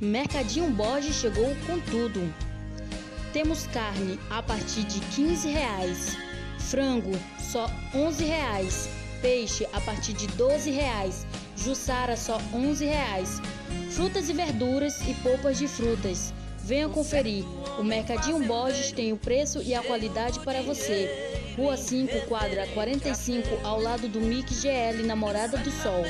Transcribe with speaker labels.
Speaker 1: Mercadinho Borges chegou com tudo. Temos carne a partir de 15 reais, frango só 11 reais, peixe a partir de 12 reais, jussara só 11 reais, frutas e verduras e polpas de frutas. Venha conferir. O Mercadinho Borges tem o preço e a qualidade para você. Rua 5, quadra 45, ao lado do MIC GL Namorada do Sol.